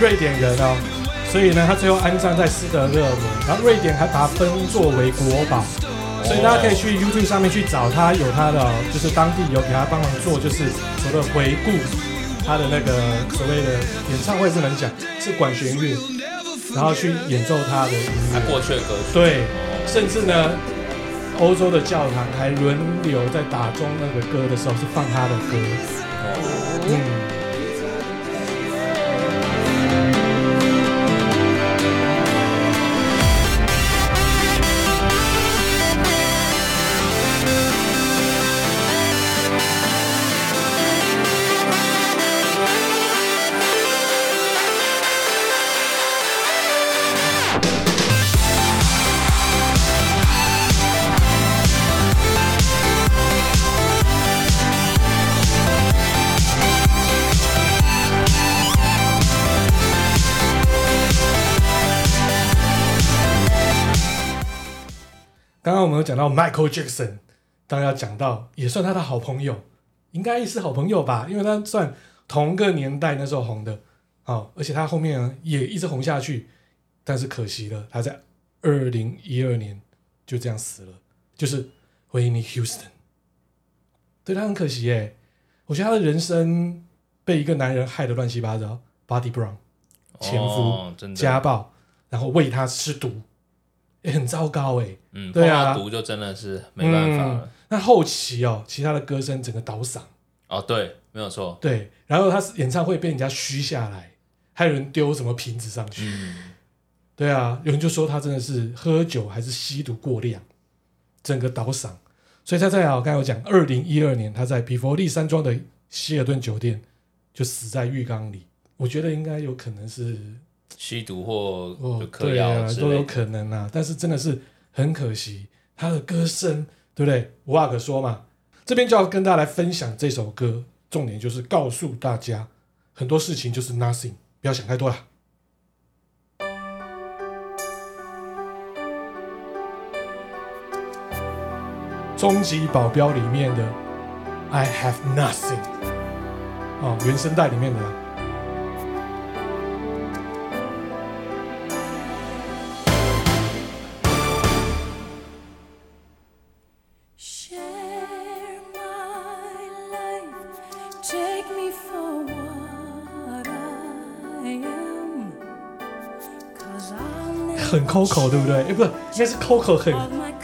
瑞典人哦，所以呢，他最后安葬在斯德哥尔摩，然后瑞典还把它封作为国宝，所以大家可以去 YouTube 上面去找他，有他的就是当地有给他帮忙做，就是所谓的回顾他的那个所谓的演唱会，是能讲是管弦乐，然后去演奏他的音乐，他过去的歌曲，对，甚至呢，欧洲的教堂还轮流在打钟那个歌的时候是放他的歌，嗯。刚刚我们有讲到 Michael Jackson，当然要讲到也算他的好朋友，应该是好朋友吧，因为他算同个年代那时候红的，哦，而且他后面也一直红下去，但是可惜了，他在二零一二年就这样死了，就是 Whitney Houston，对他很可惜耶，我觉得他的人生被一个男人害得乱七八糟，Bobby Brown，前夫、哦、家暴，然后喂他吃毒。也很糟糕哎，嗯，对啊，毒就真的是没办法了。嗯、那后期哦，其他的歌声整个倒嗓哦，对，没有错，对。然后他演唱会被人家嘘下来，还有人丢什么瓶子上去，嗯、对啊，有人就说他真的是喝酒还是吸毒过量，整个倒嗓。所以他在啊，刚才我讲，二零一二年他在比佛利山庄的希尔顿酒店就死在浴缸里，我觉得应该有可能是。吸毒或哦，对啊，都有可能啊。但是真的是很可惜，他的歌声，对不对？无话可说嘛。这边就要跟大家来分享这首歌，重点就是告诉大家，很多事情就是 nothing，不要想太多了。终极保镖里面的 I have nothing，哦，原声带里面的。Coco 对不对？哎，不是，应该是 Coco 很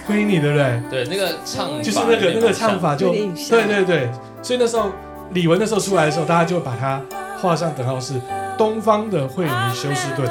Queenie 对不对？对，那个唱就是那个那个唱法就对对对，所以那时候李玟那时候出来的时候，大家就把它画上等号，是东方的惠妮休斯顿。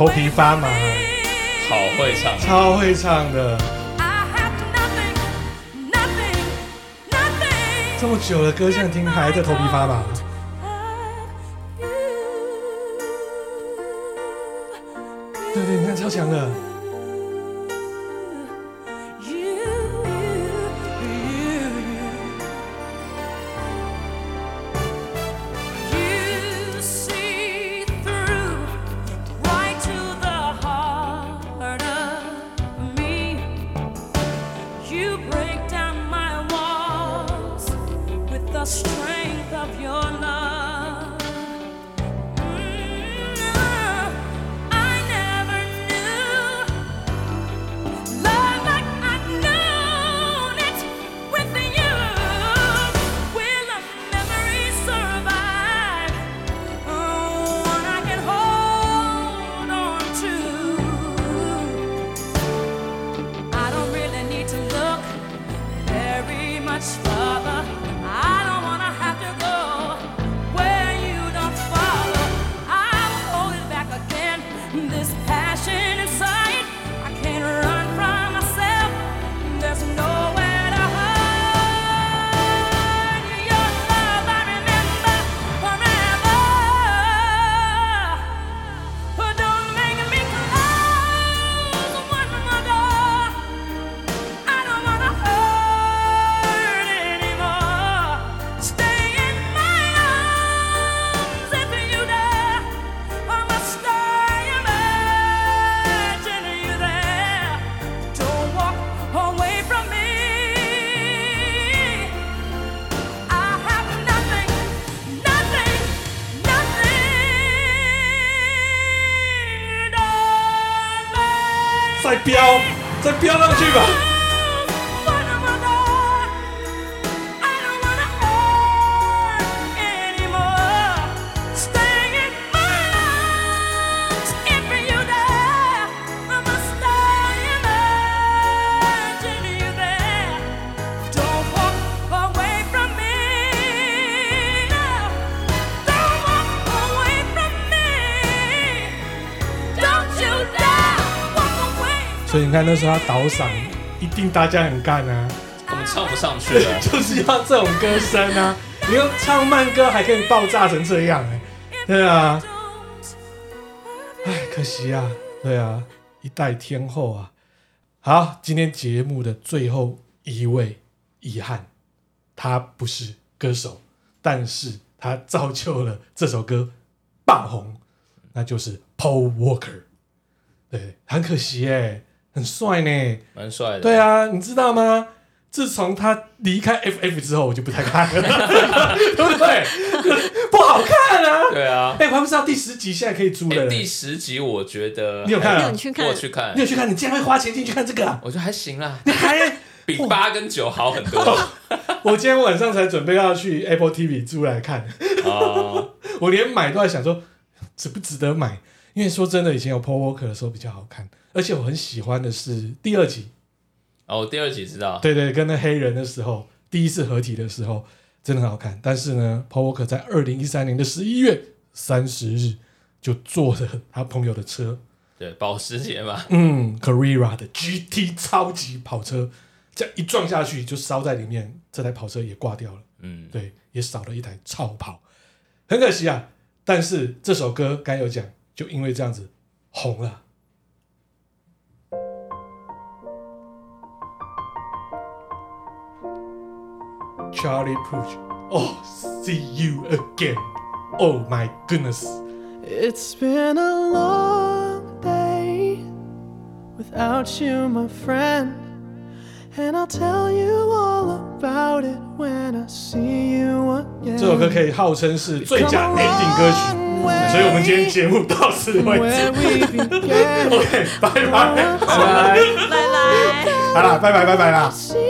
头皮发麻，好会唱，超会唱的。这么久的歌，现在听还在头皮发麻。对对，你看超强的。看那时候他倒嗓，一定大家很干啊。我们唱不上去了，<laughs> 就是要这种歌声啊！你用唱慢歌还可以爆炸成这样哎、欸，对啊，哎，可惜啊，对啊，一代天后啊。好，今天节目的最后一位遗憾，他不是歌手，但是他造就了这首歌爆红，那就是 Paul Walker。对，很可惜哎、欸，很帅呢，蛮帅的。对啊，你知道吗？自从他离开 FF 之后，我就不太看了，<laughs> 对不对？不好看啊！对啊，哎、欸，我还不知道第十集现在可以租了、欸。第十集我觉得你有看啊？你有去看？我去看，你有去看？你竟然会花钱进去看这个、啊？我觉得还行啦，你还比八跟九好很多。<laughs> 我今天晚上才准备要去 Apple TV 租来看哦，<laughs> 我连买都在想说值不值得买，因为说真的，以前有 Paul Walker 的时候比较好看，而且我很喜欢的是第二集。哦，第二集知道，对对，跟那黑人的时候第一次合体的时候真的很好看。但是呢，Paul Walker 在二零一三年的十一月三十日就坐着他朋友的车，对，保时捷嘛，嗯，Carrera 的 GT 超级跑车，这样一撞下去就烧在里面，这台跑车也挂掉了，嗯，对，也少了一台超跑，很可惜啊。但是这首歌刚有讲，就因为这样子红了。Charlie Puth, oh, see you again. Oh my goodness. It's been a long day without you, my friend. And I'll tell you all about it when I see you again. 这首歌可以号称是最佳 ending 歌曲，所以我们今天节目到此为止。OK，拜拜，拜拜，拜拜，好啦，拜拜，拜拜啦。 <laughs>